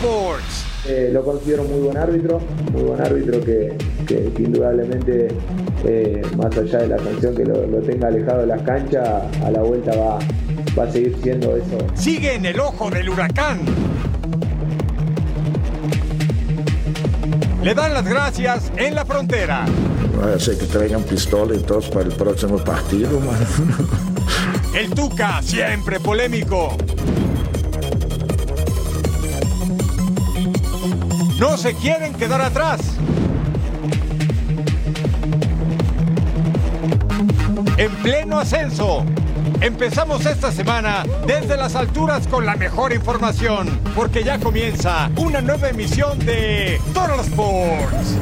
Sports. Eh, lo considero muy buen árbitro, muy buen árbitro que, indudablemente, eh, más allá de la sanción que lo, lo tenga alejado de las canchas, a la vuelta va, va a seguir siendo eso. Sigue en el ojo del huracán. Le dan las gracias en la frontera. Eu sei que treinam pistola e todos para o próximo partido, mas El Tuca, siempre polémico. No se quieren quedar atrás. En pleno ascenso. Empezamos esta semana desde las alturas con la mejor información, porque ya comienza una nueva emisión de Total Sports.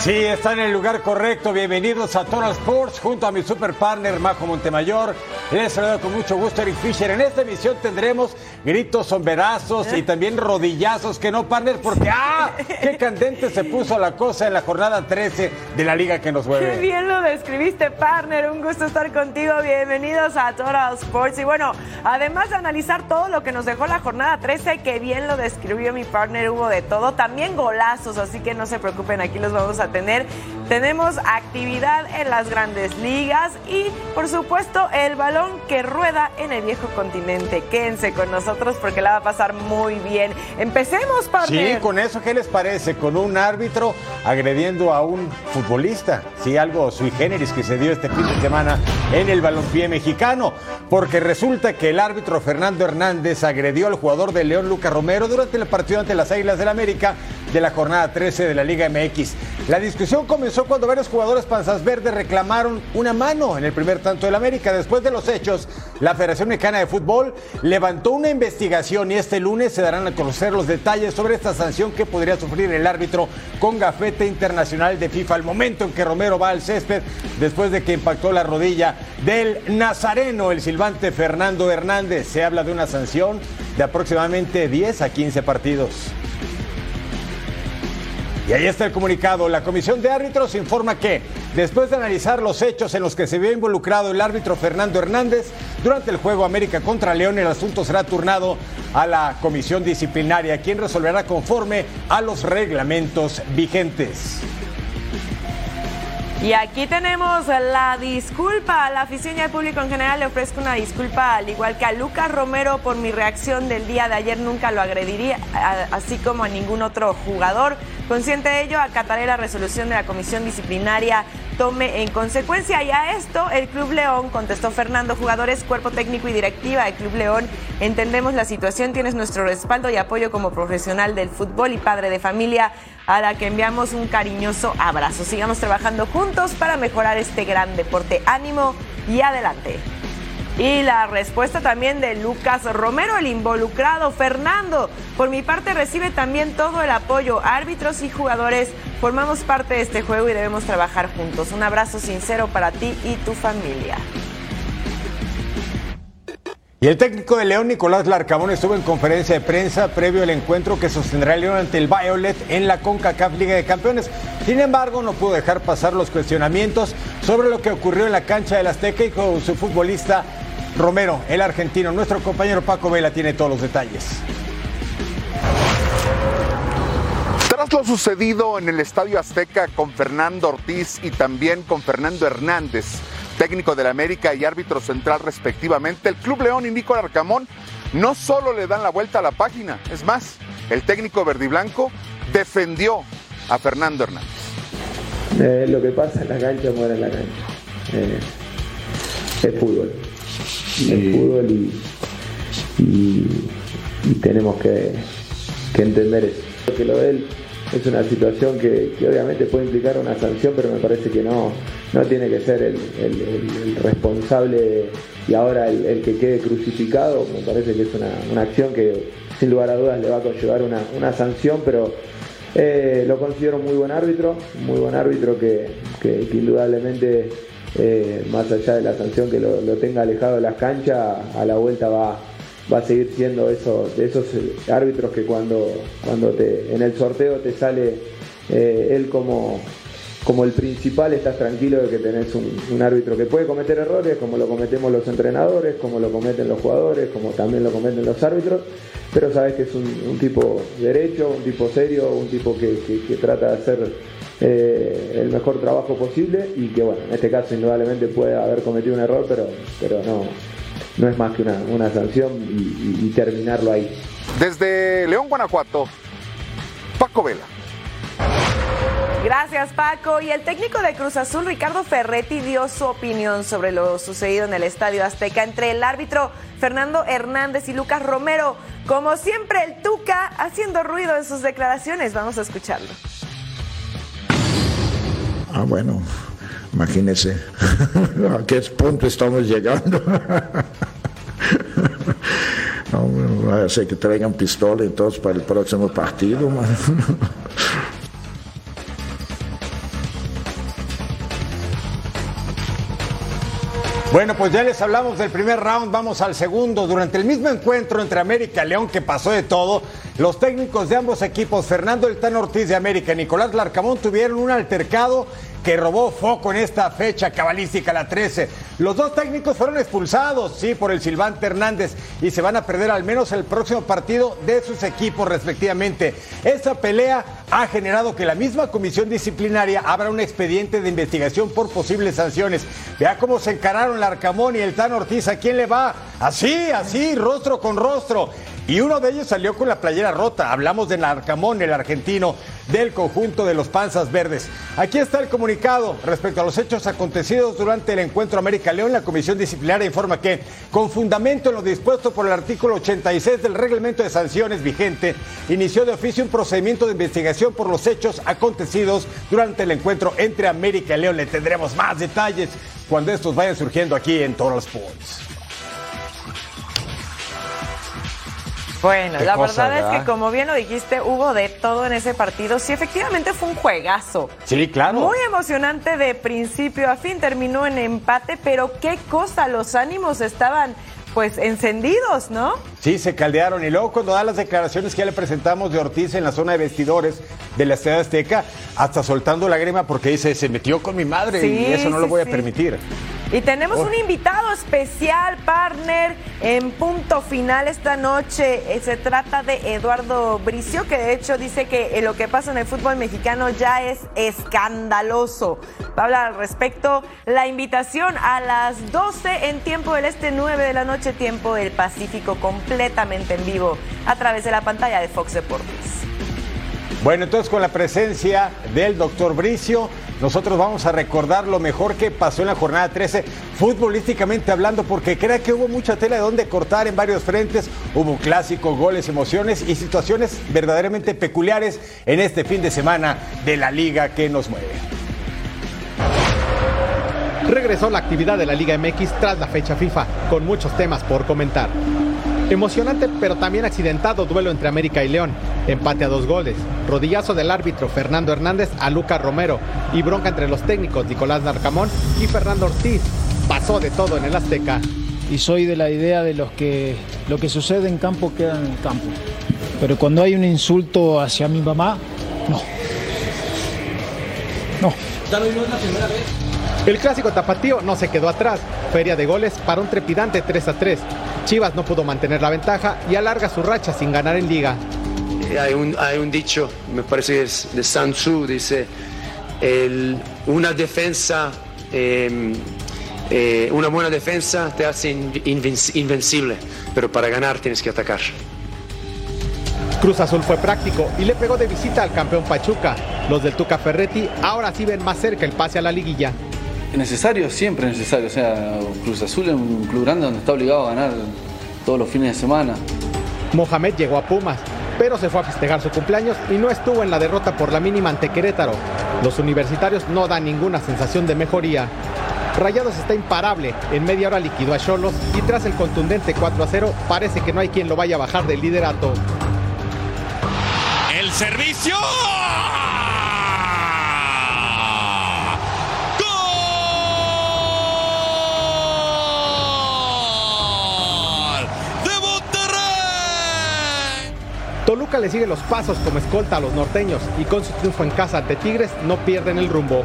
Sí, está en el lugar correcto. Bienvenidos a Total Sports junto a mi super partner Majo Montemayor. Les saludo con mucho gusto Eric Fisher. En esta emisión tendremos gritos, sombrerazos y también rodillazos que no partner porque ¡ah! ¡Qué candente se puso la cosa en la jornada 13 de la liga que nos Qué mueve! bien lo describiste, partner. Un gusto estar contigo. Bienvenidos a Total Sports. Y bueno, además de analizar todo lo que nos dejó la jornada 13, que bien lo describió mi partner, hubo de todo. También golazos, así que no se preocupen, aquí los vamos a tener. Tenemos actividad en las grandes ligas y, por supuesto, el balón que rueda en el viejo continente. Quédense con nosotros porque la va a pasar muy bien. Empecemos, partner. Sí, con eso, ¿qué les parece? Con un árbitro agrediendo a un futbolista. Sí, algo sui generis que se dio este fin de semana en el balompié mexicano. Porque resulta que el árbitro Fernando Hernández agredió al jugador de León, Lucas Romero, durante el partido ante las Águilas del América de la jornada 13 de la Liga MX. La discusión comenzó cuando varios jugadores panzas verdes reclamaron una mano en el primer tanto del América. Después de los hechos, la Federación Mexicana de Fútbol levantó una investigación y este lunes se darán a conocer los detalles sobre esta sanción que podría sufrir el árbitro con gafete internacional de FIFA al momento en que Romero va al césped después de que impactó la rodilla del nazareno, el silbante Fernando Hernández. Se habla de una sanción de aproximadamente 10 a 15 partidos. Y ahí está el comunicado. La Comisión de Árbitros informa que, después de analizar los hechos en los que se vio involucrado el árbitro Fernando Hernández durante el juego América contra León, el asunto será turnado a la Comisión Disciplinaria, quien resolverá conforme a los reglamentos vigentes. Y aquí tenemos la disculpa a la afición y al público en general. Le ofrezco una disculpa, al igual que a Lucas Romero, por mi reacción del día de ayer. Nunca lo agrediría, así como a ningún otro jugador. Consciente de ello, acataré la resolución de la comisión disciplinaria. Tome en consecuencia. Y a esto, el Club León, contestó Fernando, jugadores, cuerpo técnico y directiva del Club León. Entendemos la situación, tienes nuestro respaldo y apoyo como profesional del fútbol y padre de familia, a la que enviamos un cariñoso abrazo. Sigamos trabajando juntos para mejorar este gran deporte. Ánimo y adelante. Y la respuesta también de Lucas Romero, el involucrado. Fernando, por mi parte recibe también todo el apoyo. Árbitros y jugadores formamos parte de este juego y debemos trabajar juntos. Un abrazo sincero para ti y tu familia. Y el técnico de León, Nicolás Larcamón, estuvo en conferencia de prensa previo al encuentro que sostendrá León ante el Violet en la CONCACAF Liga de Campeones. Sin embargo, no pudo dejar pasar los cuestionamientos sobre lo que ocurrió en la cancha del Azteca y con su futbolista Romero, el argentino. Nuestro compañero Paco Vela tiene todos los detalles. Tras lo sucedido en el Estadio Azteca con Fernando Ortiz y también con Fernando Hernández, técnico del América y árbitro central respectivamente, el Club León y Nicolás Arcamón no solo le dan la vuelta a la página, es más, el técnico verdiblanco defendió a Fernando Hernández. Eh, lo que pasa en la cancha muere en la cancha. Eh, es fútbol. Es fútbol y, y- y tenemos que, que entender eso. Que lo de él es una situación que, obviamente puede implicar una sanción, pero me parece que no, no tiene que ser el, responsable y ahora el, que quede crucificado. Me parece que es una, acción que sin lugar a dudas le va a conllevar una, sanción, pero eh, lo considero muy buen árbitro, muy buen árbitro que, indudablemente, eh, más allá de la sanción que lo, tenga alejado de las canchas, a la vuelta va, va a seguir siendo eso, de esos árbitros que cuando, cuando te, en el sorteo te sale eh, él como, como el principal, estás tranquilo de que tenés un, árbitro que puede cometer errores, como lo cometemos los entrenadores, como lo cometen los jugadores, como también lo cometen los árbitros, pero sabes que es un, tipo derecho, un tipo serio, un tipo que, trata de hacer eh, el mejor trabajo posible y que bueno, en este caso indudablemente puede haber cometido un error, pero, pero no, no es más que una, sanción y, terminarlo ahí. Desde León, Guanajuato, Paco Vela. Gracias Paco. Y el técnico de Cruz Azul, Ricardo Ferretti, dio su opinión sobre lo sucedido en el Estadio Azteca entre el árbitro Fernando Hernández y Lucas Romero. Como siempre, el Tuca haciendo ruido en sus declaraciones. Vamos a escucharlo. Ah, bueno, Imagínense a qué punto estamos llegando. No, ser que traigan pistola entonces para el próximo partido. Bueno, pues ya les hablamos del primer round, vamos al segundo. Durante el mismo encuentro entre América y León, que pasó de todo, los técnicos de ambos equipos, Fernando El Ortiz de América y Nicolás Larcamón, tuvieron un altercado que robó foco en esta fecha cabalística, la 13. Los dos técnicos fueron expulsados, sí, por el Silvante Hernández y se van a perder al menos el próximo partido de sus equipos respectivamente. Esta pelea ha generado que la misma comisión disciplinaria abra un expediente de investigación por posibles sanciones. Vea cómo se encararon el Arcamón y el Tan Ortiz. ¿A quién le va? Así, así, rostro con rostro. Y uno de ellos salió con la playera rota. Hablamos de Narcamón, el argentino del conjunto de los Panzas Verdes. Aquí está el comunicado respecto a los hechos acontecidos durante el encuentro América León. La Comisión Disciplinaria informa que, con fundamento en lo dispuesto por el artículo 86 del reglamento de sanciones vigente, inició de oficio un procedimiento de investigación por los hechos acontecidos durante el encuentro entre América y León. Le tendremos más detalles cuando estos vayan surgiendo aquí en Total Sports. Bueno, la verdad es que como bien lo dijiste, hubo de todo en ese partido. Sí, efectivamente fue un juegazo. Sí, claro. Muy emocionante de principio a fin, terminó en empate, pero qué cosa, los ánimos estaban pues encendidos, ¿no? Sí, se caldearon. Y luego cuando da las declaraciones que ya le presentamos de Ortiz en la zona de vestidores de la Ciudad Azteca, hasta soltando la grima porque dice, se metió con mi madre y eso no lo voy a permitir. Y tenemos un invitado especial, partner, en punto final esta noche. Eh, se trata de Eduardo Bricio, que de hecho dice que eh, lo que pasa en el fútbol mexicano ya es escandaloso. Va a hablar al respecto. La invitación a las 12 en tiempo del este, 9 de la noche, tiempo del Pacífico, completamente en vivo a través de la pantalla de Fox Deportes. Bueno, entonces con la presencia del doctor Bricio, nosotros vamos a recordar lo mejor que pasó en la jornada 13, futbolísticamente hablando, porque creo que hubo mucha tela de donde cortar en varios frentes, hubo clásicos, goles, emociones y situaciones verdaderamente peculiares en este fin de semana de la liga que nos mueve. Regresó la actividad de la Liga MX tras la fecha FIFA, con muchos temas por comentar. Emocionante pero también accidentado duelo entre América y León. Empate a dos goles. Rodillazo del árbitro Fernando Hernández a Lucas Romero. Y bronca entre los técnicos Nicolás Narcamón y Fernando Ortiz. Pasó de todo en el Azteca. Y soy de la idea de los que lo que sucede en campo queda en el campo. Pero cuando hay un insulto hacia mi mamá, no. No. Ya no es la primera vez. El clásico tapatío no se quedó atrás. Feria de goles para un trepidante 3 a 3. Chivas no pudo mantener la ventaja y alarga su racha sin ganar en liga. Hay un, hay un dicho, me parece que es de Sun Tzu, dice, una defensa, em, eh, una buena defensa te hace invencible, pero para ganar tienes que atacar. Cruz Azul fue práctico y le pegó de visita al campeón Pachuca. Los del Tuca Ferretti ahora sí ven más cerca el pase a la liguilla necesario, siempre necesario. O sea, Cruz Azul es un club grande donde está obligado a ganar todos los fines de semana. Mohamed llegó a Pumas pero se fue a festejar su cumpleaños y no estuvo en la derrota por la mínima ante Querétaro. Los universitarios no dan ninguna sensación de mejoría. Rayados está imparable, en media hora liquidó a Cholos y tras el contundente 4 a 0 parece que no hay quien lo vaya a bajar del liderato. El servicio. Toluca le sigue los pasos como escolta a los norteños y con su triunfo en casa ante Tigres no pierden el rumbo.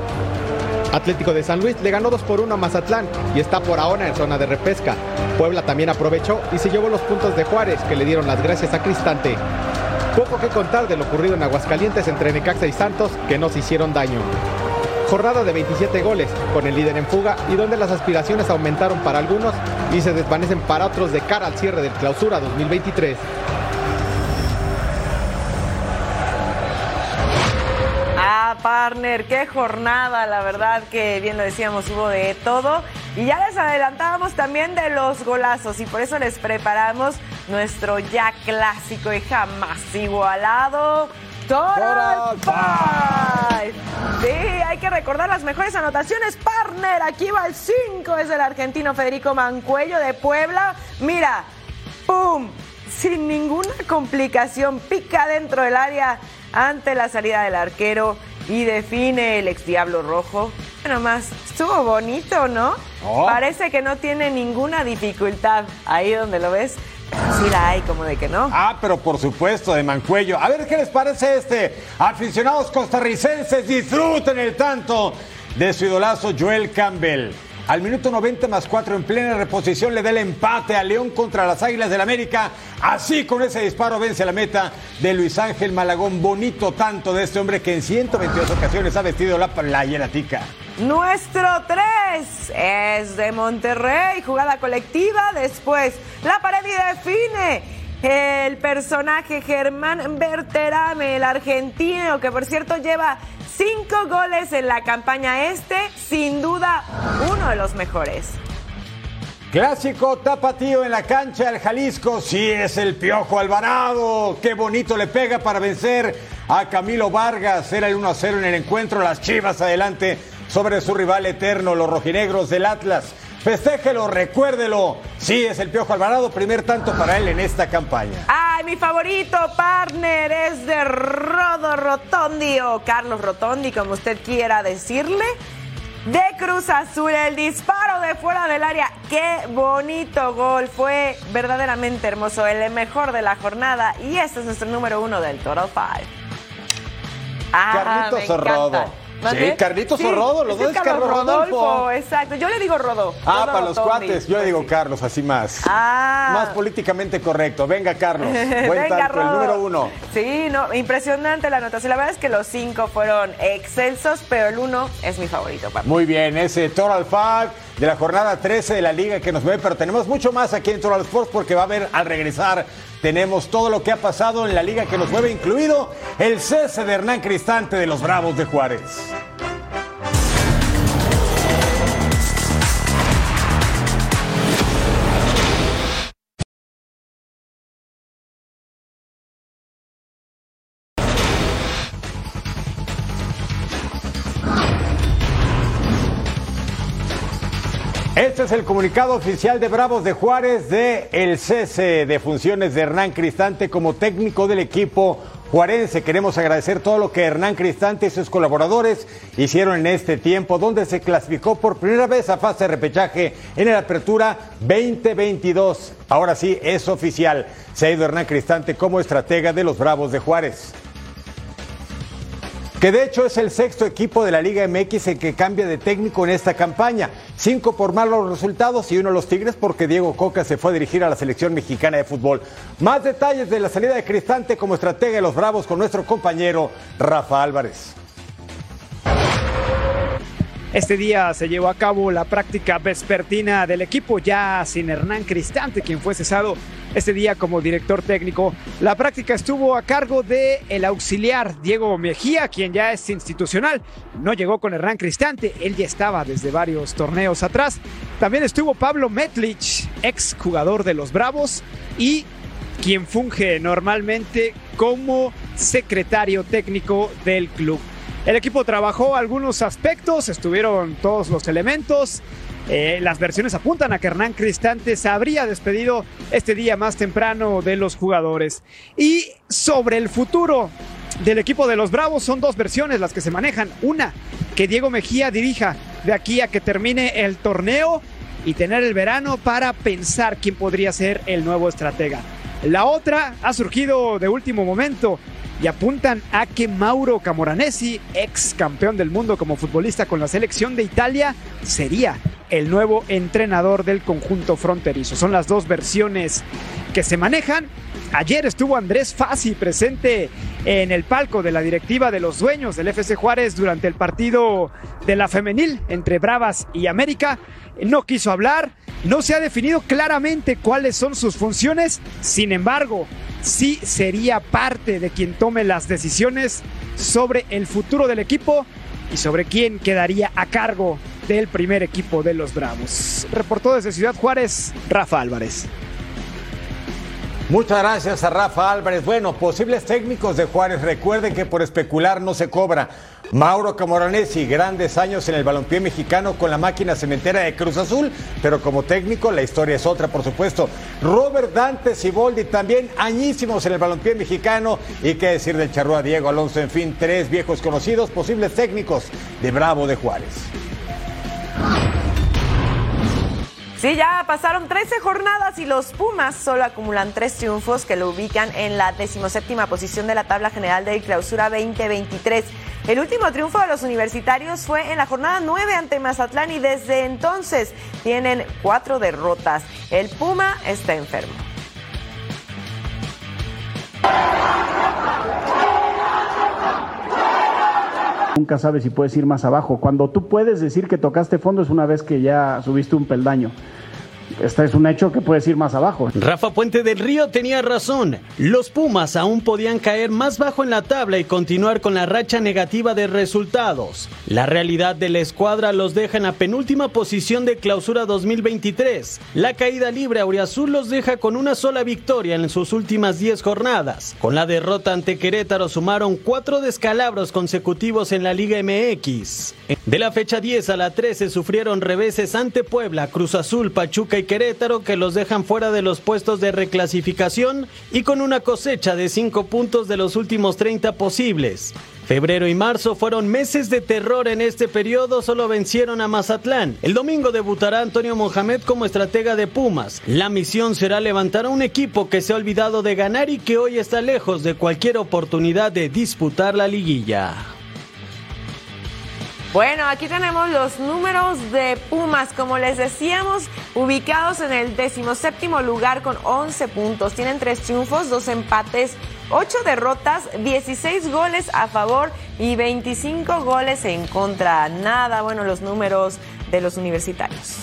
Atlético de San Luis le ganó 2 por 1 a Mazatlán y está por ahora en zona de repesca. Puebla también aprovechó y se llevó los puntos de Juárez que le dieron las gracias a Cristante. Poco que contar de lo ocurrido en Aguascalientes entre Necaxa y Santos que nos hicieron daño. Jornada de 27 goles, con el líder en fuga y donde las aspiraciones aumentaron para algunos y se desvanecen para otros de cara al cierre del clausura 2023. Partner, qué jornada, la verdad que bien lo decíamos, hubo de todo. Y ya les adelantábamos también de los golazos y por eso les preparamos nuestro ya clásico y jamás igualado. Total Five. Sí, hay que recordar las mejores anotaciones, partner. Aquí va el 5, es el argentino Federico Mancuello de Puebla. Mira, ¡pum! Sin ninguna complicación, pica dentro del área ante la salida del arquero y define el ex Diablo Rojo. Bueno, más, estuvo bonito, ¿no? Oh. Parece que no tiene ninguna dificultad. Ahí donde lo ves, sí la hay, como de que no. Ah, pero por supuesto, de Mancuello. A ver qué les parece este. Aficionados costarricenses, disfruten el tanto de su idolazo Joel Campbell. Al minuto 90 más 4 en plena reposición le da el empate a León contra las Águilas del América. Así con ese disparo vence la meta de Luis Ángel Malagón. Bonito tanto de este hombre que en 122 ocasiones ha vestido la playera tica. Nuestro 3 es de Monterrey, jugada colectiva. Después, la pared y define. El personaje Germán Berterame, el argentino, que por cierto lleva cinco goles en la campaña este, sin duda uno de los mejores. Clásico tapatío en la cancha del Jalisco. Sí, es el Piojo Alvarado. Qué bonito le pega para vencer a Camilo Vargas. Era el 1 a 0 en el encuentro. Las chivas adelante sobre su rival eterno, los rojinegros del Atlas. Festéjelo, recuérdelo. Sí, es el Piojo Alvarado. Primer tanto para él en esta campaña. Ay, mi favorito partner es de Rodo Rotondi o Carlos Rotondi, como usted quiera decirle. De Cruz Azul, el disparo de fuera del área. Qué bonito gol. Fue verdaderamente hermoso. El mejor de la jornada. Y este es nuestro número uno del Total Five. Ah, Carlitos Rodo. Sí. Carlitos Sí, o Rodo, los dos es Carlos Rodolfo. Exacto, yo le digo Rodo. Ah, Rodo para los cuates. Yo le digo Carlos, así más. Ah. Más políticamente correcto. Venga, Carlos. Buen Venga, tanto, el número uno. Sí, no, impresionante la anotación. La verdad es que los cinco fueron excelsos, pero el uno es mi favorito. papi. Muy bien, ese Total Five de la jornada 13 de la liga que nos mueve, pero tenemos mucho más aquí en Total Sports porque va a haber al regresar. Tenemos todo lo que ha pasado en la liga que nos mueve, incluido el cese de Hernán Cristante de los Bravos de Juárez. Es el comunicado oficial de Bravos de Juárez de el cese de funciones de Hernán Cristante como técnico del equipo juarense. Queremos agradecer todo lo que Hernán Cristante y sus colaboradores hicieron en este tiempo, donde se clasificó por primera vez a fase de repechaje en la apertura 2022. Ahora sí, es oficial. Se ha ido Hernán Cristante como estratega de los Bravos de Juárez que de hecho es el sexto equipo de la Liga MX en que cambia de técnico en esta campaña. Cinco por malos resultados y uno los Tigres porque Diego Coca se fue a dirigir a la selección mexicana de fútbol. Más detalles de la salida de Cristante como estratega de los Bravos con nuestro compañero Rafa Álvarez. Este día se llevó a cabo la práctica vespertina del equipo ya sin Hernán Cristante, quien fue cesado este día como director técnico. La práctica estuvo a cargo de el auxiliar Diego Mejía, quien ya es institucional. No llegó con Hernán Cristante, él ya estaba desde varios torneos atrás. También estuvo Pablo Metlich, ex jugador de los Bravos y quien funge normalmente como secretario técnico del club. El equipo trabajó algunos aspectos, estuvieron todos los elementos. Eh, las versiones apuntan a que Hernán Cristante se habría despedido este día más temprano de los jugadores. Y sobre el futuro del equipo de los Bravos son dos versiones las que se manejan. Una, que Diego Mejía dirija de aquí a que termine el torneo y tener el verano para pensar quién podría ser el nuevo estratega. La otra ha surgido de último momento y apuntan a que Mauro Camoranesi, ex campeón del mundo como futbolista con la selección de Italia, sería el nuevo entrenador del conjunto fronterizo. Son las dos versiones que se manejan. Ayer estuvo Andrés Fassi presente en el palco de la directiva de los dueños del FC Juárez durante el partido de la femenil entre Bravas y América. No quiso hablar, no se ha definido claramente cuáles son sus funciones, sin embargo, sí sería parte de quien tome las decisiones sobre el futuro del equipo y sobre quién quedaría a cargo del primer equipo de los Bravos. Reportó desde Ciudad Juárez, Rafa Álvarez. Muchas gracias a Rafa Álvarez. Bueno, posibles técnicos de Juárez, recuerden que por especular no se cobra. Mauro Camoranesi, grandes años en el balompié mexicano con la máquina cementera de Cruz Azul, pero como técnico la historia es otra, por supuesto. Robert Dante Siboldi, también añísimos en el balompié mexicano. Y qué decir del charrúa Diego Alonso, en fin, tres viejos conocidos, posibles técnicos de Bravo de Juárez. Sí, ya pasaron 13 jornadas y los Pumas solo acumulan tres triunfos que lo ubican en la decimoséptima posición de la tabla general de clausura 2023. El último triunfo de los universitarios fue en la jornada 9 ante Mazatlán y desde entonces tienen cuatro derrotas. El Puma está enfermo. Nunca sabes si puedes ir más abajo. Cuando tú puedes decir que tocaste fondo es una vez que ya subiste un peldaño. Este es un hecho que puedes ir más abajo. Rafa Puente del Río tenía razón. Los Pumas aún podían caer más bajo en la tabla y continuar con la racha negativa de resultados. La realidad de la escuadra los deja en la penúltima posición de clausura 2023. La caída libre Auriazul los deja con una sola victoria en sus últimas 10 jornadas. Con la derrota ante Querétaro sumaron cuatro descalabros consecutivos en la Liga MX. De la fecha 10 a la 13 sufrieron reveses ante Puebla, Cruz Azul, Pachuca y Querétaro que los dejan fuera de los puestos de reclasificación y con una cosecha de 5 puntos de los últimos 30 posibles. Febrero y marzo fueron meses de terror en este periodo, solo vencieron a Mazatlán. El domingo debutará Antonio Mohamed como estratega de Pumas. La misión será levantar a un equipo que se ha olvidado de ganar y que hoy está lejos de cualquier oportunidad de disputar la liguilla. Bueno, aquí tenemos los números de Pumas, como les decíamos, ubicados en el decimoséptimo lugar con 11 puntos. Tienen tres triunfos, dos empates, ocho derrotas, 16 goles a favor y 25 goles en contra. Nada, bueno, los números de los universitarios.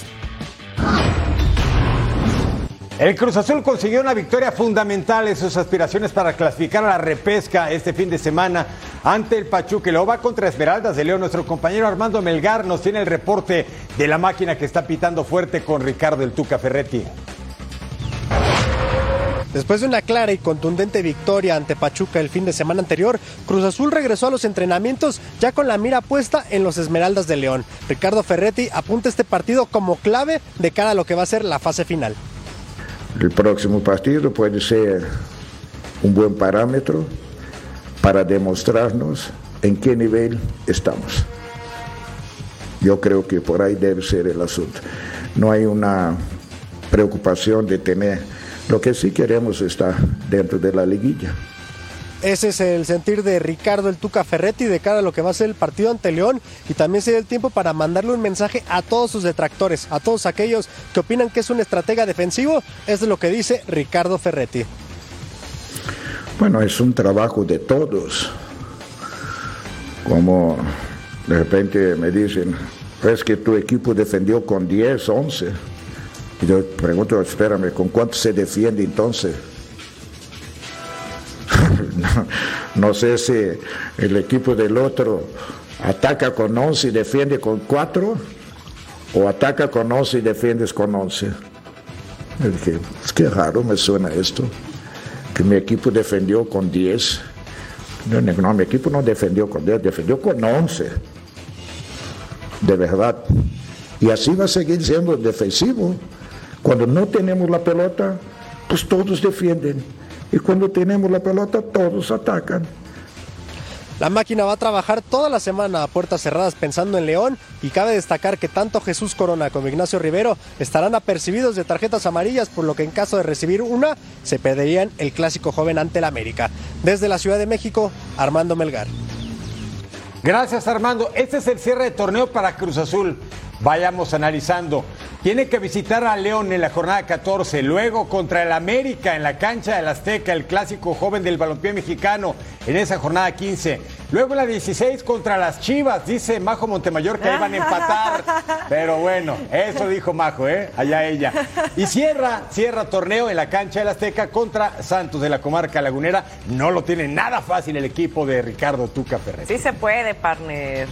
El Cruz Azul consiguió una victoria fundamental en sus aspiraciones para clasificar a la repesca este fin de semana ante el Pachuca. Lo va contra Esmeraldas de León. Nuestro compañero Armando Melgar nos tiene el reporte de la máquina que está pitando fuerte con Ricardo el Tuca Ferretti. Después de una clara y contundente victoria ante Pachuca el fin de semana anterior, Cruz Azul regresó a los entrenamientos ya con la mira puesta en los Esmeraldas de León. Ricardo Ferretti apunta este partido como clave de cara a lo que va a ser la fase final. El próximo partido puede ser un buen parámetro para demostrarnos en qué nivel estamos. Yo creo que por ahí debe ser el asunto. No hay una preocupación de tener, lo que sí queremos estar dentro de la liguilla. Ese es el sentir de Ricardo el Tuca Ferretti de cara a lo que va a ser el partido ante León y también se da el tiempo para mandarle un mensaje a todos sus detractores, a todos aquellos que opinan que es un estratega defensivo, es lo que dice Ricardo Ferretti. Bueno, es un trabajo de todos. Como de repente me dicen, es que tu equipo defendió con 10, 11. Y yo pregunto, espérame, ¿con cuánto se defiende entonces? no, sé si el equipo del otro ataca con 11 y defiende con 4 o ataca con 11 y defiendes con 11. Es que, es que raro me suena esto. que mi equipo defendió con 10. No, no, mi equipo no defendió con 10, defendió con 11. De verdad. Y así va a seguir siendo defensivo. Cuando no tenemos la pelota, pues todos defienden. Y cuando tenemos la pelota, todos atacan. La máquina va a trabajar toda la semana a puertas cerradas pensando en León y cabe destacar que tanto Jesús Corona como Ignacio Rivero estarán apercibidos de tarjetas amarillas, por lo que en caso de recibir una, se perderían el clásico joven ante el América. Desde la Ciudad de México, Armando Melgar. Gracias Armando. Este es el cierre de torneo para Cruz Azul. Vayamos analizando. Tiene que visitar a León en la jornada 14, luego contra el América en la cancha del Azteca, el clásico joven del balompié mexicano en esa jornada 15. Luego en la 16 contra las Chivas, dice Majo Montemayor que iban a empatar. Pero bueno, eso dijo Majo, ¿eh? Allá ella. Y cierra, cierra torneo en la cancha del Azteca contra Santos de la comarca lagunera. No lo tiene nada fácil el equipo de Ricardo Tuca Ferrer. Sí se puede, partner.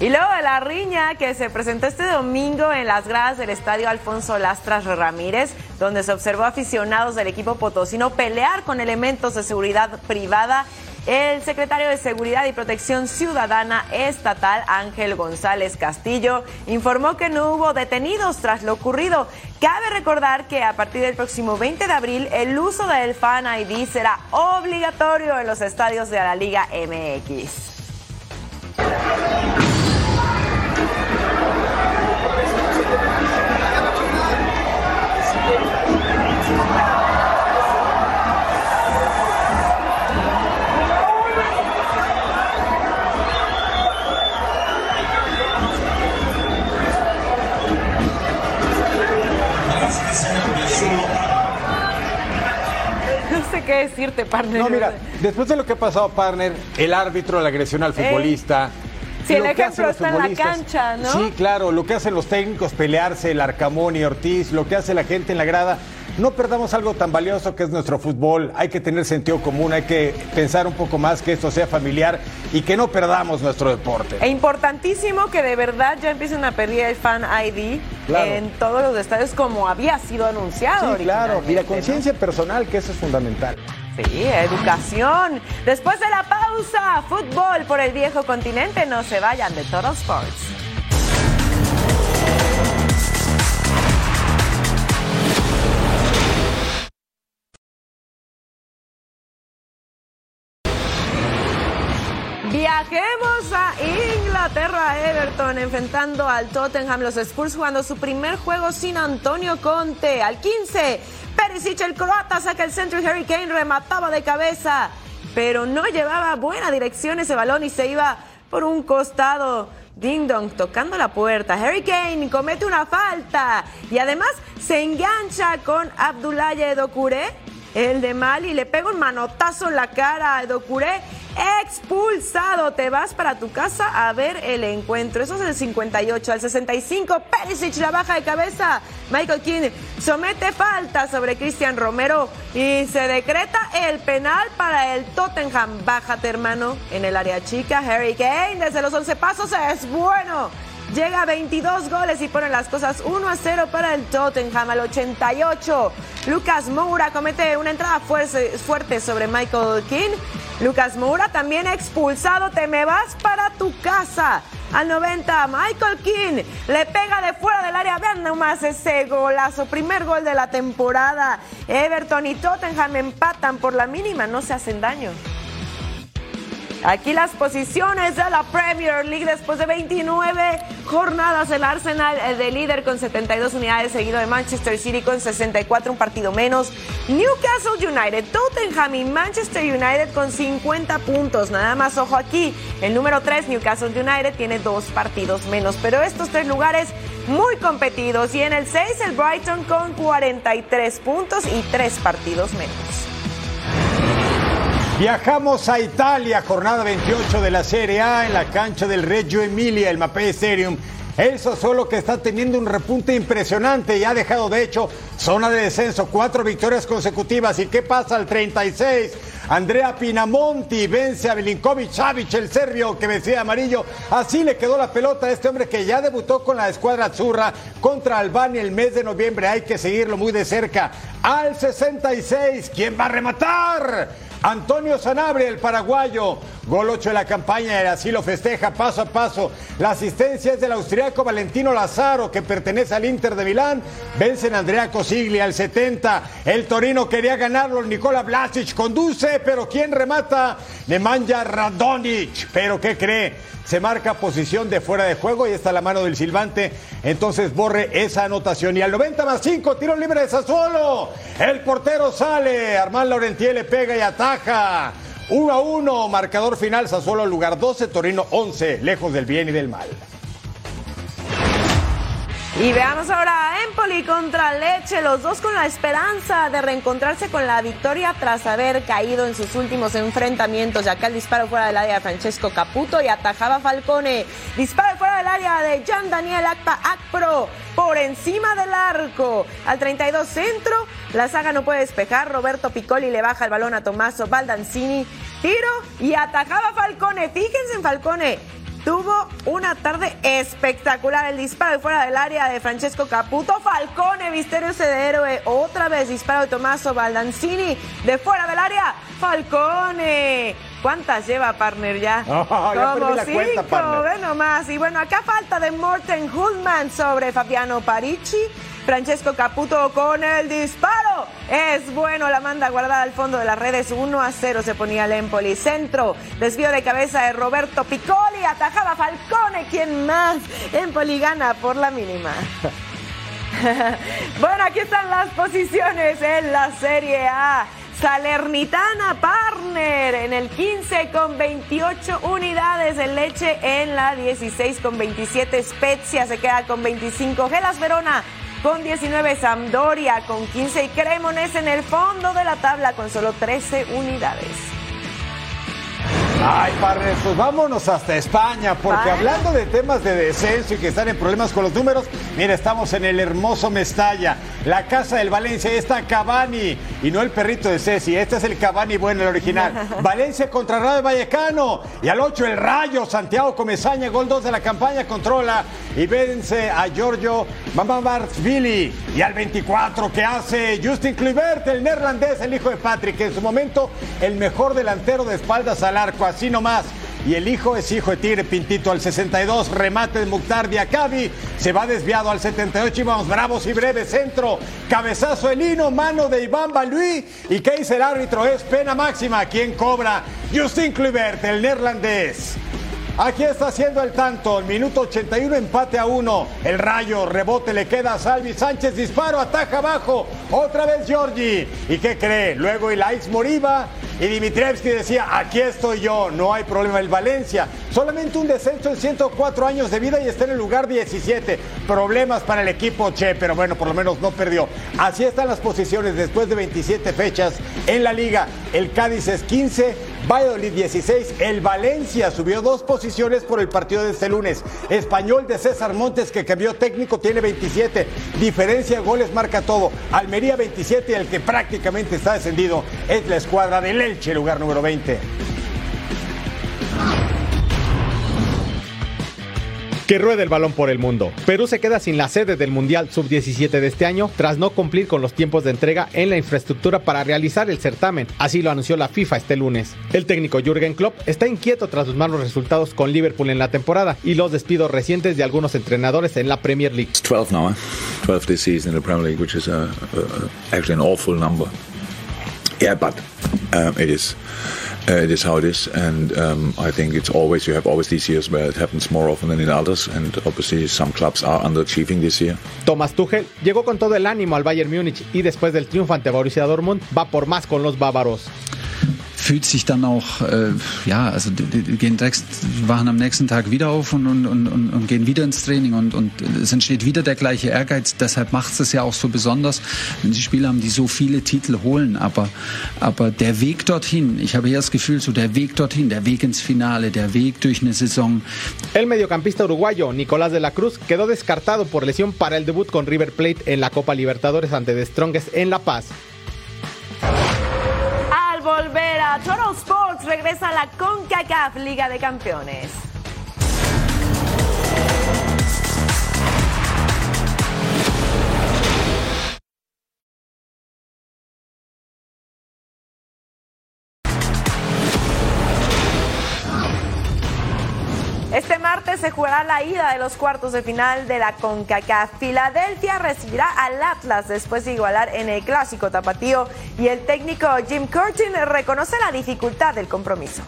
Y luego de la riña que se presentó este domingo en las gradas del estadio Alfonso Lastras Ramírez, donde se observó aficionados del equipo potosino pelear con elementos de seguridad privada. El secretario de Seguridad y Protección Ciudadana Estatal, Ángel González Castillo, informó que no hubo detenidos tras lo ocurrido. Cabe recordar que a partir del próximo 20 de abril el uso del Fan ID será obligatorio en los estadios de la Liga MX. Qué decirte, partner. No, mira, después de lo que ha pasado, partner, el árbitro, la agresión al futbolista. Si el ejemplo está en la cancha, ¿no? Sí, claro, lo que hacen los técnicos, pelearse, el Arcamón y Ortiz, lo que hace la gente en la grada. No perdamos algo tan valioso que es nuestro fútbol. Hay que tener sentido común, hay que pensar un poco más que esto sea familiar y que no perdamos nuestro deporte. E importantísimo que de verdad ya empiecen a pedir el Fan ID Claro. en todos los estadios como había sido anunciado. Sí, claro. Y la conciencia personal, que eso es fundamental. Sí, educación. Después de la pausa, fútbol por el viejo continente. No se vayan de Total Sports. Viajemos a Inglaterra, Everton, enfrentando al Tottenham, los Spurs jugando su primer juego sin Antonio Conte. Al 15, Perisic, el croata, saca el centro y Harry Kane remataba de cabeza, pero no llevaba buena dirección ese balón y se iba por un costado. Ding Dong tocando la puerta. Harry Kane comete una falta y además se engancha con Abdoulaye Dokure, el de Mali, le pega un manotazo en la cara a Dokure. Expulsado, te vas para tu casa a ver el encuentro. Eso es el 58. Al 65, Perisic la baja de cabeza. Michael King somete falta sobre Cristian Romero y se decreta el penal para el Tottenham. Bájate, hermano, en el área chica. Harry Kane desde los 11 pasos es bueno. Llega a 22 goles y pone las cosas 1 a 0 para el Tottenham al 88. Lucas Moura comete una entrada fuerte, sobre Michael King. Lucas Moura también expulsado. Te me vas para tu casa. Al 90, Michael King le pega de fuera del área. Vean nomás ese golazo. Primer gol de la temporada. Everton y Tottenham empatan por la mínima. No se hacen daño. Aquí las posiciones de la Premier League después de 29 jornadas. El Arsenal eh, de líder con 72 unidades, seguido de Manchester City con 64, un partido menos. Newcastle United, Tottenham y Manchester United con 50 puntos. Nada más ojo aquí. El número 3, Newcastle United, tiene dos partidos menos. Pero estos tres lugares muy competidos. Y en el 6, el Brighton con 43 puntos y tres partidos menos. Viajamos a Italia, jornada 28 de la Serie A en la cancha del Reggio Emilia, el Mapei Stadium. El Sassuolo que está teniendo un repunte impresionante y ha dejado de hecho zona de descenso, cuatro victorias consecutivas. ¿Y qué pasa al 36? Andrea Pinamonti vence a Milinkovic Savic, el serbio que vencía amarillo. Así le quedó la pelota a este hombre que ya debutó con la escuadra azurra contra Albania el mes de noviembre. Hay que seguirlo muy de cerca. Al 66, ¿quién va a rematar? Antonio Sanabria, el paraguayo, gol 8 de la campaña, y así lo festeja paso a paso. La asistencia es del austriaco Valentino Lazaro, que pertenece al Inter de Milán. Vencen Andrea Cosigli al 70. El Torino quería ganarlo, Nicola Vlasic conduce, pero ¿quién remata? Nemanja Radonic. ¿Pero qué cree? Se marca posición de fuera de juego y está la mano del silbante. Entonces borre esa anotación. Y al 90 más 5, tiro libre de Sassuolo. El portero sale. Armán Laurentiel le pega y ataja. 1 a 1, marcador final, Sassuolo lugar 12, Torino 11, lejos del bien y del mal. Y veamos ahora Empoli contra Leche, los dos con la esperanza de reencontrarse con la victoria tras haber caído en sus últimos enfrentamientos. Y acá el disparo fuera del área de Francesco Caputo y atajaba Falcone. Disparo fuera del área de Gian Daniel Acta Acpro por encima del arco. Al 32 centro, la saga no puede despejar. Roberto Piccoli le baja el balón a Tommaso Baldanzini. Tiro y atajaba Falcone. Fíjense en Falcone Tuvo una tarde espectacular. El disparo de fuera del área de Francesco Caputo. Falcone, misterio de héroe. Otra vez disparo de Tommaso Baldanzini. De fuera del área. Falcone. ¿Cuántas lleva, partner, ya? Como cinco, bueno más. Y bueno, acá falta de Morten Hulman sobre Fabiano Parici. Francesco Caputo con el disparo. Es bueno, la manda guardada al fondo de las redes. 1 a 0 se ponía el Empoli. Centro, desvío de cabeza de Roberto Piccoli. Atajaba Falcone, quien más. Empoli gana por la mínima. bueno, aquí están las posiciones en la Serie A. Salernitana Partner en el 15 con 28 unidades de leche en la 16 con 27 Spezia se queda con 25 Gelas Verona con 19 Sampdoria con 15 y Cremonese en el fondo de la tabla con solo 13 unidades. Ay, padre, pues vámonos hasta España, porque hablando de temas de descenso y que están en problemas con los números, mira, estamos en el hermoso Mestalla, la casa del Valencia, está Cavani, y no el perrito de Ceci, este es el Cavani bueno, el original. Valencia contra Rayo Vallecano, y al 8 el Rayo, Santiago Comesaña, gol 2 de la campaña, controla y vence a Giorgio Mamamarsvili, y al 24 que hace Justin Kluivert, el neerlandés, el hijo de Patrick, en su momento el mejor delantero de espaldas al arco así nomás. Y el hijo es hijo de Tigre Pintito al 62, remate de Mukhtar Diakabi, se va desviado al 78 y vamos bravos y breve centro, cabezazo el hino, mano de Iván Balui y ¿qué dice el árbitro? Es pena máxima, ¿quién cobra? Justin Kluivert, el neerlandés. Aquí está haciendo el tanto, el minuto 81, empate a uno. El rayo, rebote le queda a Salvi Sánchez, disparo, ataja abajo. Otra vez Giorgi. ¿Y qué cree? Luego Ilais Moriba y Dimitrievski decía, aquí estoy yo, no hay problema. El Valencia, solamente un descenso en 104 años de vida y está en el lugar 17. Problemas para el equipo Che, pero bueno, por lo menos no perdió. Así están las posiciones después de 27 fechas en la liga. El Cádiz es 15, Valladolid 16, el Valencia subió dos posiciones por el partido de este lunes. Español de César Montes que cambió técnico tiene 27. Diferencia goles marca todo. Almería 27 y el que prácticamente está descendido es la escuadra del Elche, lugar número 20. Que ruede el balón por el mundo. Perú se queda sin la sede del Mundial Sub-17 de este año tras no cumplir con los tiempos de entrega en la infraestructura para realizar el certamen. Así lo anunció la FIFA este lunes. El técnico Jürgen Klopp está inquieto tras sus malos resultados con Liverpool en la temporada y los despidos recientes de algunos entrenadores en la Premier League. 12 now, 12 this season in the Premier League, which is actually an awful number. Yeah, but it is. Uh, it is how it is, and um, I think it's always you have always these years where it happens more often than in others, and obviously some clubs are underachieving this year. Thomas Tuchel llegó con todo el ánimo al Bayern Múnich y después del triunfo ante Borussia Dortmund va por más con los bávaros. Fühlt sich dann auch, äh, ja, also die, die gehen direkt, wachen am nächsten Tag wieder auf und, und, und, und gehen wieder ins Training und, und es entsteht wieder der gleiche Ehrgeiz. Deshalb macht es ja auch so besonders, wenn sie Spieler haben, die so viele Titel holen. Aber, aber der Weg dorthin, ich habe eher das Gefühl, so der Weg dorthin, der Weg ins Finale, der Weg durch eine Saison. El mediocampista uruguayo Nicolás de la Cruz quedó descartado por lesión para el debut con River Plate en la Copa Libertadores ante The Strongest en La Paz. Total Sports regresa la CONCACAF Liga de Campeones. Se jugará la ida de los cuartos de final de la CONCACAF. Filadelfia recibirá al Atlas después de igualar en el clásico tapatío y el técnico Jim Curtin reconoce la dificultad del compromiso.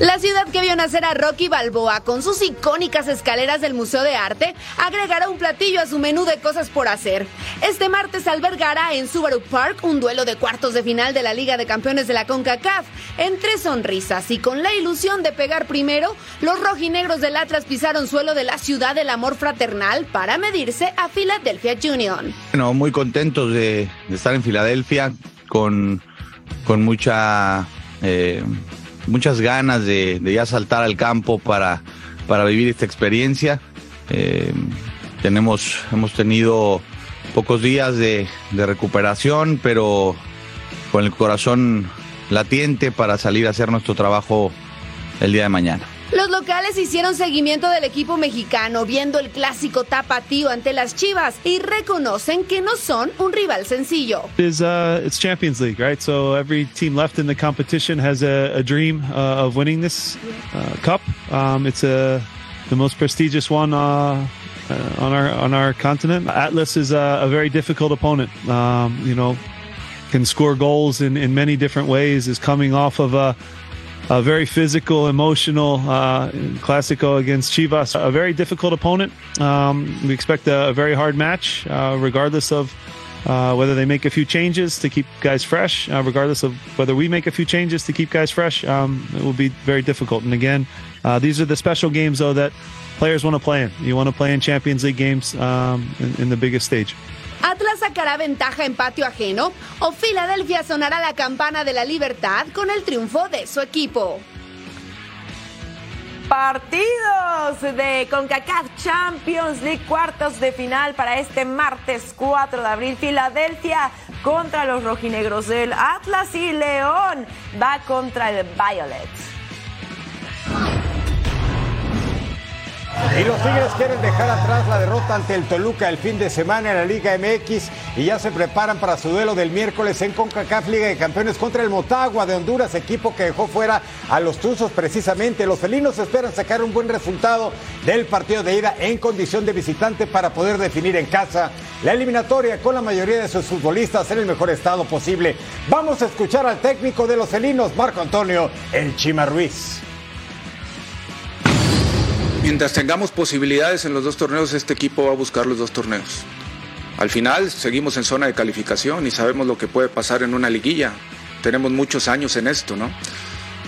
La ciudad que vio nacer a Rocky Balboa con sus icónicas escaleras del Museo de Arte agregará un platillo a su menú de cosas por hacer. Este martes albergará en Subaru Park un duelo de cuartos de final de la Liga de Campeones de la CONCACAF. Entre sonrisas y con la ilusión de pegar primero, los rojinegros del Atlas pisaron suelo de la ciudad del amor fraternal para medirse a Philadelphia Union. Bueno, muy contentos de, estar en Filadelfia con, con mucha... eh, muchas ganas de, ya saltar al campo para, para vivir esta experiencia. Eh, tenemos, hemos tenido pocos días de recuperación, pero con el corazón latiente para salir a hacer nuestro trabajo el día de mañana. Los locales hicieron seguimiento del equipo mexicano viendo el clásico tapatío ante las Chivas y reconocen que no son un rival sencillo. is uh, it's Champions League, right? So every team left in the competition has a, a dream uh, of winning this uh, cup. Um, it's a the most prestigious one uh, uh, on our on our continent. Atlas is a, a very difficult opponent. Um, you know, can score goals in, in many different ways. Is coming off of a a very physical, emotional uh, Clásico against Chivas. A very difficult opponent. Um, we expect a, a very hard match, uh, regardless of uh, whether they make a few changes to keep guys fresh, uh, regardless of whether we make a few changes to keep guys fresh. Um, it will be very difficult. And again, uh, these are the special games, though, that players want to play in. You want to play in Champions League games um, in, in the biggest stage. Atlas sacará ventaja en patio ajeno o Filadelfia sonará la campana de la libertad con el triunfo de su equipo. Partidos de CONCACAF Champions League cuartos de final para este martes 4 de abril. Filadelfia contra los rojinegros del Atlas y León va contra el Violet. Y los Tigres quieren dejar atrás la derrota ante el Toluca el fin de semana en la Liga MX y ya se preparan para su duelo del miércoles en CONCACAF Liga de Campeones contra el Motagua de Honduras, equipo que dejó fuera a los Tuzos precisamente. Los felinos esperan sacar un buen resultado del partido de ida en condición de visitante para poder definir en casa la eliminatoria con la mayoría de sus futbolistas en el mejor estado posible. Vamos a escuchar al técnico de los felinos, Marco Antonio El Chima Ruiz. Mientras tengamos posibilidades en los dos torneos, este equipo va a buscar los dos torneos. Al final seguimos en zona de calificación y sabemos lo que puede pasar en una liguilla. Tenemos muchos años en esto, ¿no?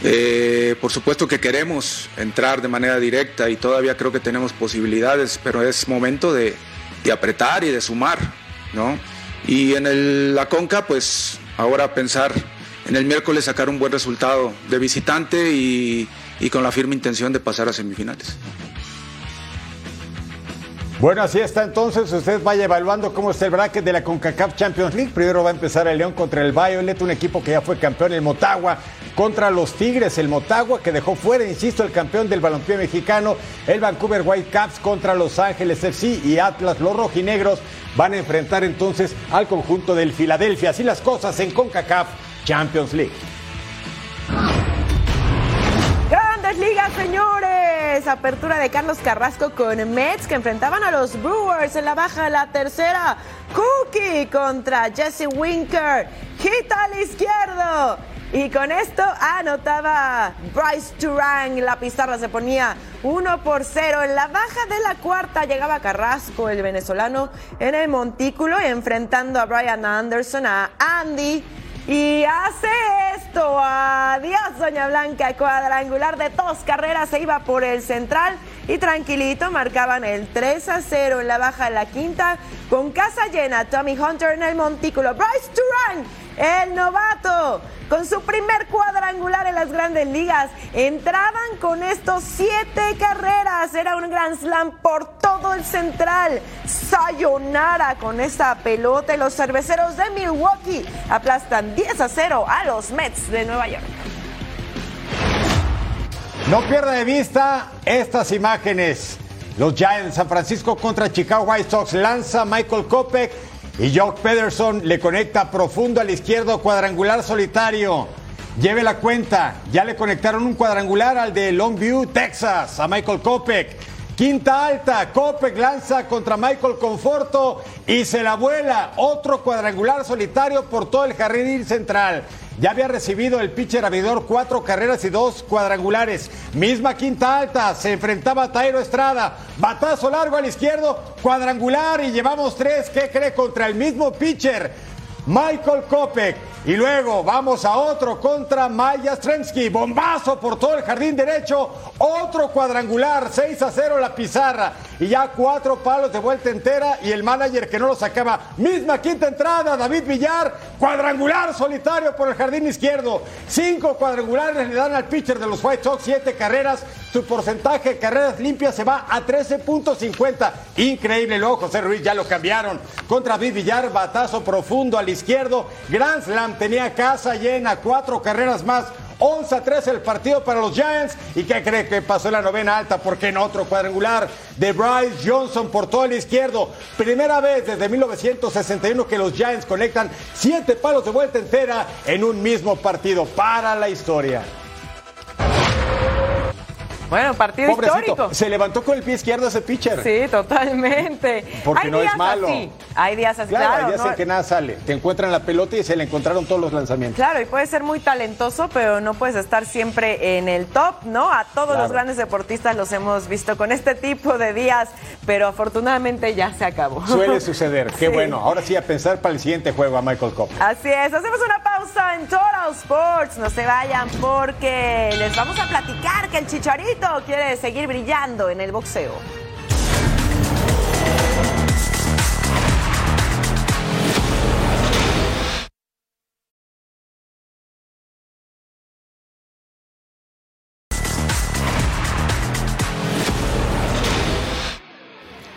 Eh, por supuesto que queremos entrar de manera directa y todavía creo que tenemos posibilidades, pero es momento de, de apretar y de sumar, ¿no? Y en el- la Conca, pues ahora pensar en el miércoles sacar un buen resultado de visitante y, y con la firme intención de pasar a semifinales. Bueno, así está entonces. Usted vaya evaluando cómo está el bracket de la CONCACAF Champions League. Primero va a empezar el León contra el Violet, un equipo que ya fue campeón, el Motagua contra los Tigres, el Motagua que dejó fuera, insisto, el campeón del balompié mexicano, el Vancouver Whitecaps contra Los Ángeles FC y Atlas, los rojinegros van a enfrentar entonces al conjunto del Filadelfia. Así las cosas en CONCACAF Champions League. Señores. Apertura de Carlos Carrasco con Mets que enfrentaban a los Brewers en la baja de la tercera. Cookie contra Jesse Winker. Hit al izquierdo. Y con esto anotaba Bryce Turang. La pizarra se ponía 1 por 0. En la baja de la cuarta llegaba Carrasco, el venezolano, en el montículo, enfrentando a Brian Anderson, a Andy y hace esto. Adiós, Doña Blanca. Cuadrangular de dos carreras se iba por el central y tranquilito marcaban el 3 a 0 en la baja de la quinta con casa llena. Tommy Hunter en el montículo. Bryce Turan, el novato, con su primer cuadrangular en las grandes ligas. Entraban con estos siete carreras. Era un gran slam por todo el central. Sayonara con esta pelota y los cerveceros de Milwaukee aplastan 10 a 0 a los Mets de Nueva York. No pierda de vista estas imágenes. Los Giants San Francisco contra Chicago White Sox lanza Michael Kopech y Jock Pederson le conecta profundo al izquierdo cuadrangular solitario. Lleve la cuenta, ya le conectaron un cuadrangular al de Longview, Texas, a Michael Kopech. Quinta alta, Kopech lanza contra Michael Conforto y se la vuela. Otro cuadrangular solitario por todo el jardín central. Ya había recibido el pitcher abridor cuatro carreras y dos cuadrangulares. Misma quinta alta, se enfrentaba a Tairo Estrada. Batazo largo al izquierdo, cuadrangular y llevamos tres. ¿Qué cree contra el mismo pitcher? Michael Kopech. Y luego vamos a otro contra Maya Stremsky. Bombazo por todo el jardín derecho. Otro cuadrangular. 6 a 0 la pizarra. Y ya cuatro palos de vuelta entera. Y el manager que no lo sacaba. Misma quinta entrada. David Villar. Cuadrangular solitario por el jardín izquierdo. Cinco cuadrangulares le dan al pitcher de los White Sox. Siete carreras. Su porcentaje de carreras limpias se va a 13.50. Increíble. Luego José Ruiz ya lo cambiaron. Contra David Villar. Batazo profundo al izquierdo. Grand Slam tenía casa llena, cuatro carreras más. 11 a 3 el partido para los Giants. ¿Y qué cree que pasó en la novena alta? Porque en otro cuadrangular de Bryce Johnson por todo el izquierdo. Primera vez desde 1961 que los Giants conectan siete palos de vuelta entera en un mismo partido para la historia. Bueno, partido Pobrecito, histórico. Se levantó con el pie izquierdo ese pitcher. Sí, totalmente. Porque hay no es malo. así. Hay días así. Claro, Claro, hay días ¿no? en que nada sale. Te encuentran la pelota y se le encontraron todos los lanzamientos. Claro, y puede ser muy talentoso, pero no puedes estar siempre en el top, ¿no? A todos Claro. los grandes deportistas los hemos visto con este tipo de días, pero afortunadamente ya se acabó. Suele suceder. Qué Sí. bueno. Ahora sí a pensar para el siguiente juego a Michael Cobb. Así es, hacemos una pausa en Total Sports. No se vayan porque les vamos a platicar que el Chicharito quiere seguir brillando en el boxeo.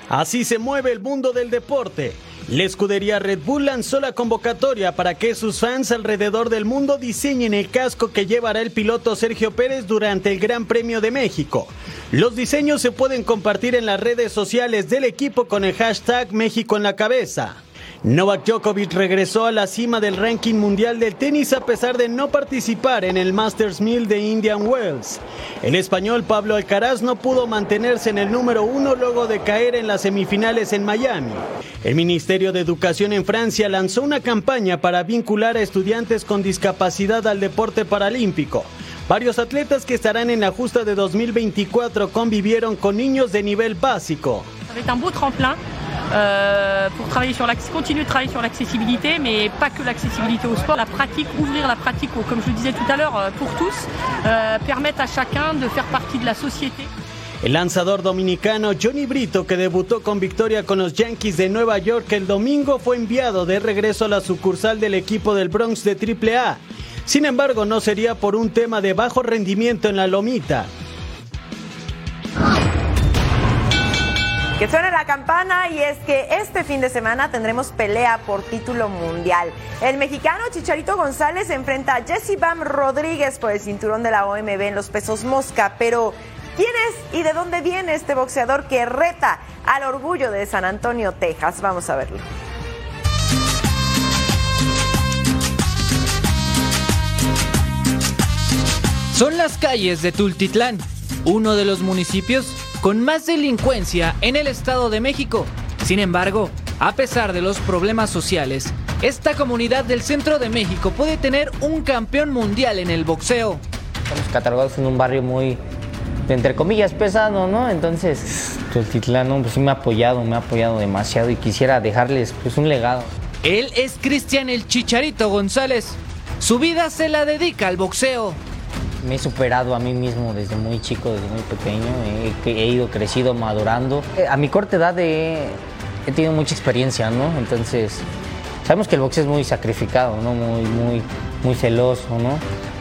Así se mueve el mundo del deporte. La escudería Red Bull lanzó la convocatoria para que sus fans alrededor del mundo diseñen el casco que llevará el piloto Sergio Pérez durante el Gran Premio de México. Los diseños se pueden compartir en las redes sociales del equipo con el hashtag México en la cabeza. Novak Djokovic regresó a la cima del ranking mundial del tenis a pesar de no participar en el Masters 1000 de Indian Wells. El español Pablo Alcaraz no pudo mantenerse en el número uno luego de caer en las semifinales en Miami. El Ministerio de Educación en Francia lanzó una campaña para vincular a estudiantes con discapacidad al deporte paralímpico. Varios atletas que estarán en la justa de 2024 convivieron con niños de nivel básico. Euh, pour travailler sur continuer de travailler sur l'accessibilité, mais pas que l'accessibilité au sport, la pratique, ouvrir la pratique, comme je le disais tout à l'heure, euh, pour tous, euh, permettre à chacun de faire partie de la société. El lanzador dominicano Johnny Brito, que debutó con victoria con los Yankees de Nueva York el domingo, fue enviado de regreso a la sucursal del equipo del Bronx de AAA. Sin embargo, no sería por un tema de bajo rendimiento en la lomita. Que suene la campana y es que este fin de semana tendremos pelea por título mundial. El mexicano Chicharito González enfrenta a Jesse Bam Rodríguez por el cinturón de la OMB en los pesos mosca, pero ¿quién es y de dónde viene este boxeador que reta al orgullo de San Antonio, Texas? Vamos a verlo. Son las calles de Tultitlán, uno de los municipios con más delincuencia en el Estado de México. Sin embargo, a pesar de los problemas sociales, esta comunidad del centro de México puede tener un campeón mundial en el boxeo. Estamos catalogados en un barrio muy, entre comillas, pesado, ¿no? Entonces, Tultitlán, pues sí me ha apoyado, me ha apoyado demasiado y quisiera dejarles pues un legado. Él es Cristian el Chicharito González, su vida se la dedica al boxeo. Me he superado a mí mismo desde muy chico, desde muy pequeño. He, ido crecido, madurando. Eh, A mi corta edad he, he tenido mucha experiencia, ¿no? Entonces, sabemos que el boxeo es muy sacrificado, ¿no? Muy, muy, muy celoso, ¿no?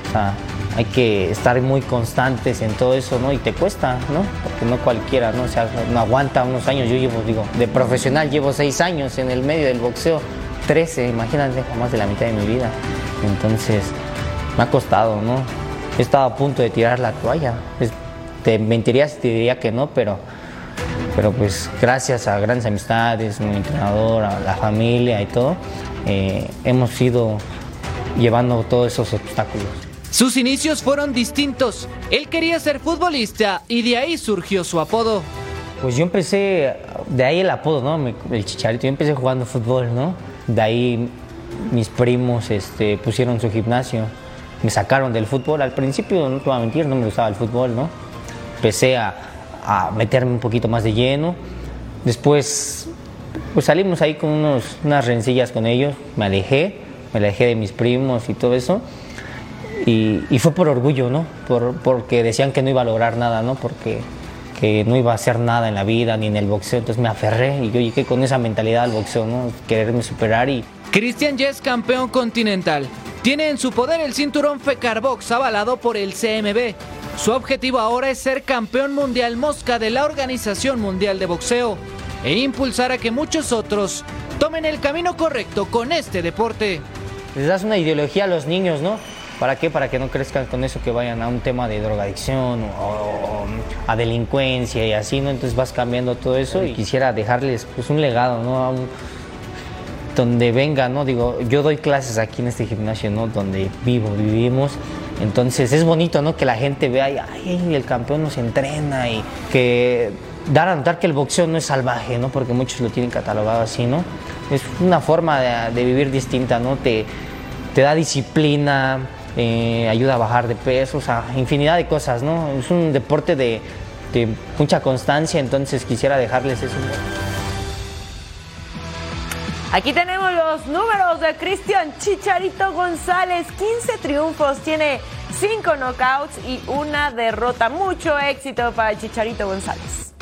O sea, hay que estar muy constantes en todo eso, ¿no? Y te cuesta, ¿no? Porque no cualquiera, ¿no? O sea, no aguanta unos años. Yo llevo, digo, de profesional llevo seis años en el medio del boxeo. 13, imagínate, más de la mitad de mi vida. Entonces, me ha costado, ¿no? He estado a punto de tirar la toalla. Es- te mentiría si te diría que no, pero, pero pues gracias a grandes amistades, mi entrenador, a la familia y todo, eh, hemos ido llevando todos esos obstáculos. Sus inicios fueron distintos. Él quería ser futbolista y de ahí surgió su apodo. Pues yo empecé, de ahí el apodo, ¿no? El chicharito. Yo empecé jugando fútbol, ¿no? De ahí mis primos este, pusieron su gimnasio. Me sacaron del fútbol. Al principio, no te voy a mentir, no me gustaba el fútbol, ¿no? Empecé a, a meterme un poquito más de lleno. Después, pues salimos ahí con unos, unas rencillas con ellos. Me alejé, me alejé de mis primos y todo eso. Y, y fue por orgullo, ¿no? Por, porque decían que no iba a lograr nada, ¿no? Porque que no iba a hacer nada en la vida ni en el boxeo. Entonces me aferré y yo llegué con esa mentalidad al boxeo, ¿no? Quererme superar y Christian ya es campeón continental. Tiene en su poder el cinturón Fecar Box avalado por el CMB. Su objetivo ahora es ser campeón mundial mosca de la Organización Mundial de Boxeo e impulsar a que muchos otros tomen el camino correcto con este deporte. les das una ideología a los niños, ¿no? ¿Para qué? Para que no crezcan con eso, que vayan a un tema de drogadicción o, o a delincuencia y así, ¿no? Entonces vas cambiando todo eso y quisiera dejarles pues un legado, ¿no? A un- donde venga, ¿no? Digo, yo doy clases aquí en este gimnasio, ¿no? Donde vivo, vivimos. Entonces es bonito, ¿no? Que la gente vea, y, ay, el campeón nos entrena y que dar a notar que el boxeo no es salvaje, ¿no? Porque muchos lo tienen catalogado así, ¿no? Es una forma de, vivir distinta, ¿no? Te, te da disciplina, eh, ayuda a bajar de peso, o sea, infinidad de cosas, ¿no? Es un deporte de, de mucha constancia, entonces quisiera dejarles eso. Aquí tenemos los números de Cristian Chicharito González. 15 triunfos, tiene 5 knockouts y una derrota. Mucho éxito para Chicharito González.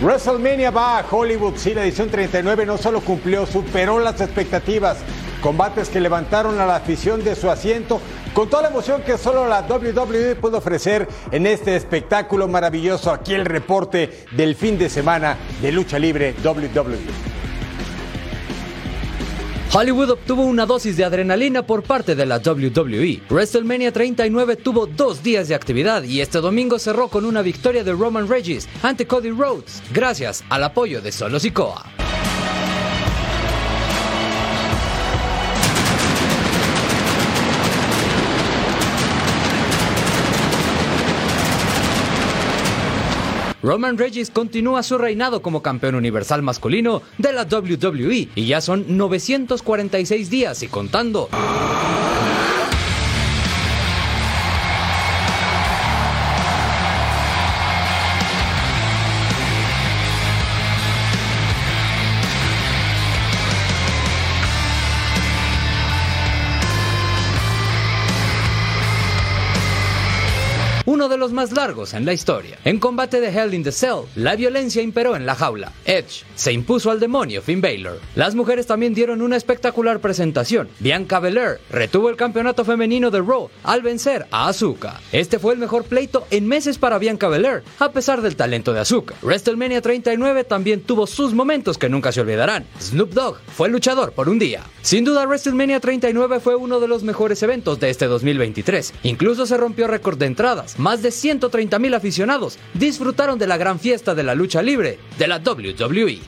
WrestleMania va a Hollywood, sí, la edición 39 no solo cumplió, superó las expectativas. Combates que levantaron a la afición de su asiento con toda la emoción que solo la WWE puede ofrecer en este espectáculo maravilloso. Aquí el reporte del fin de semana de lucha libre. WWE. Hollywood obtuvo una dosis de adrenalina por parte de la WWE. WrestleMania 39 tuvo dos días de actividad y este domingo cerró con una victoria de Roman Reigns ante Cody Rhodes, gracias al apoyo de Solo Sikoa. Roman Reigns continúa su reinado como campeón universal masculino de la WWE y ya son 946 días y contando. Los más largos en la historia. En combate de Hell in the Cell, la violencia imperó en la jaula. Edge se impuso al demonio Finn Balor. Las mujeres también dieron una espectacular presentación. Bianca Belair retuvo el campeonato femenino de Raw al vencer a Asuka. Este fue el mejor pleito en meses para Bianca Belair, a pesar del talento de Asuka. WrestleMania 39 también tuvo sus momentos que nunca se olvidarán. Snoop Dogg fue luchador por un día. Sin duda, WrestleMania 39 fue uno de los mejores eventos de este 2023. Incluso se rompió récord de entradas. Más de 130 mil aficionados disfrutaron de la gran fiesta de la lucha libre de la. WWE.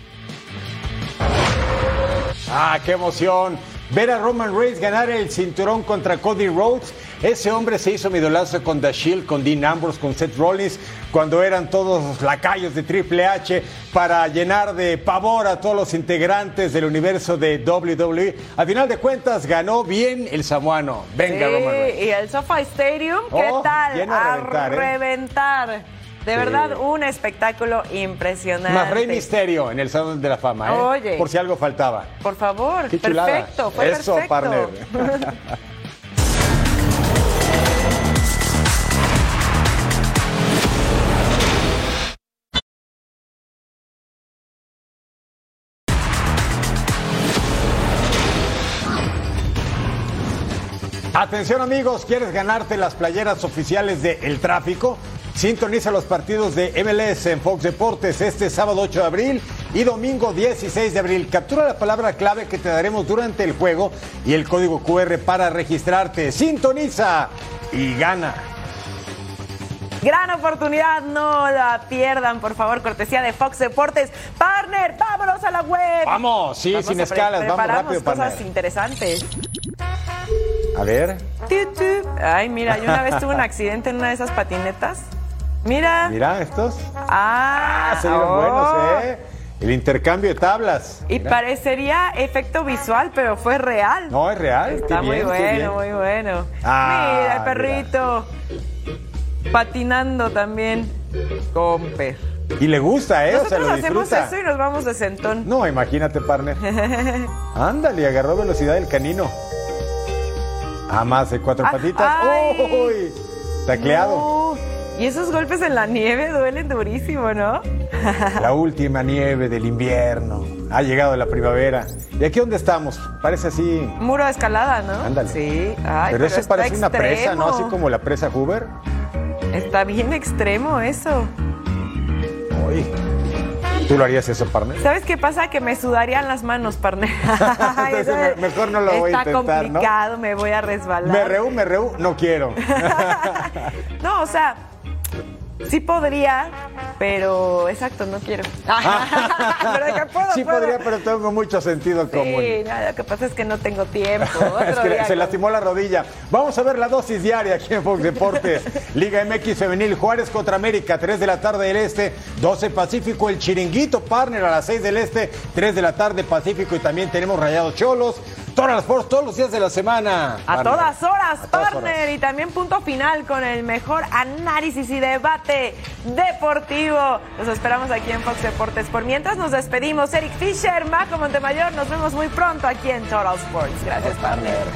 Ah, qué emoción. Ver a Roman Reigns ganar el cinturón contra Cody Rhodes. Ese hombre se hizo mi idolazo con The Shield, con Dean Ambrose, con Seth Rollins, cuando eran todos lacayos de Triple H para llenar de pavor a todos los integrantes del universo de WWE. Al final de cuentas, ganó bien el samuano. Venga, Sí, Roman Reigns. y el SoFi Stadium, ¿qué Oh, tal? a reventar, ¿eh? De Sí. verdad, un espectáculo impresionante. Más Rey Misterio en el Salón de la Fama, ¿eh? Oye. Por si algo faltaba. Por favor, Qué perfecto, fue Eso, perfecto. partner. Atención amigos, ¿quieres ganarte las playeras oficiales de El Tráfico? Sintoniza los partidos de MLS en Fox Deportes este sábado 8 de abril y domingo 16 de abril. Captura la palabra clave que te daremos durante el juego y el código QR para registrarte. Sintoniza y gana. Gran oportunidad, no la pierdan, por favor, cortesía de Fox Deportes. Partner, vámonos a la web. Vamos, sí, sin escalas, vamos preparamos rápido, cosas partner. interesantes. A ver. Ay, mira, yo una vez tuve un accidente en una de esas patinetas. Mira. mira estos. Ah, Se vieron oh. buenos, ¿eh? El intercambio de tablas. Y Mira. parecería efecto visual, pero fue real. No, es real. Está muy bien, bueno, muy bueno. Ah, mira, el perrito. Patinando también. Comper. Y le gusta, ¿eh? o sea, Nosotros lo hacemos disfruta. eso y nos vamos de sentón. No, imagínate, partner. Ándale, agarró velocidad el canino. A más de cuatro Ah, patitas. ¡Uy! Tacleado. No. Y esos golpes en la nieve duelen durísimo, ¿no? La última nieve del invierno. Ha llegado la primavera. ¿Y aquí dónde estamos? Parece así. Muro de escalada, ¿no? Ándale. Sí. Ay, pero, eso está parece una presa, ¿no? Así como la presa Hoover. Está bien extremo eso. Uy. ¿Tú lo harías eso, partner? ¿Sabes qué pasa? Que me sudarían las manos, partner. Entonces, me- mejor no lo voy a Está intentar, ¿no? complicado, me voy a resbalar. Me reú, me reú, no quiero. No, o sea, sí podría, pero exacto, no quiero. pero de que puedo, sí puedo. podría, pero tengo mucho sentido común. Sí, nada, lo que pasa es que no tengo tiempo. Otro Es que día se con- lastimó la rodilla. Vamos a ver la dosis diaria aquí en Fox Deportes. Liga MX Femenil Juárez contra América, 3 de la tarde del Este, 12 Pacífico, el Chiringuito Partner a las 6 del Este, 3 de la tarde Pacífico y también tenemos Rayados Cholos. Todas Sports todos los días de la semana. A partner. todas horas, todas partner. Y también punto final con el mejor análisis y debate deportivo. Los esperamos aquí en Fox Deportes. Por mientras nos despedimos, Eric Fisher, Majo Montemayor. Nos vemos muy pronto aquí en Total Sports. Gracias, partner.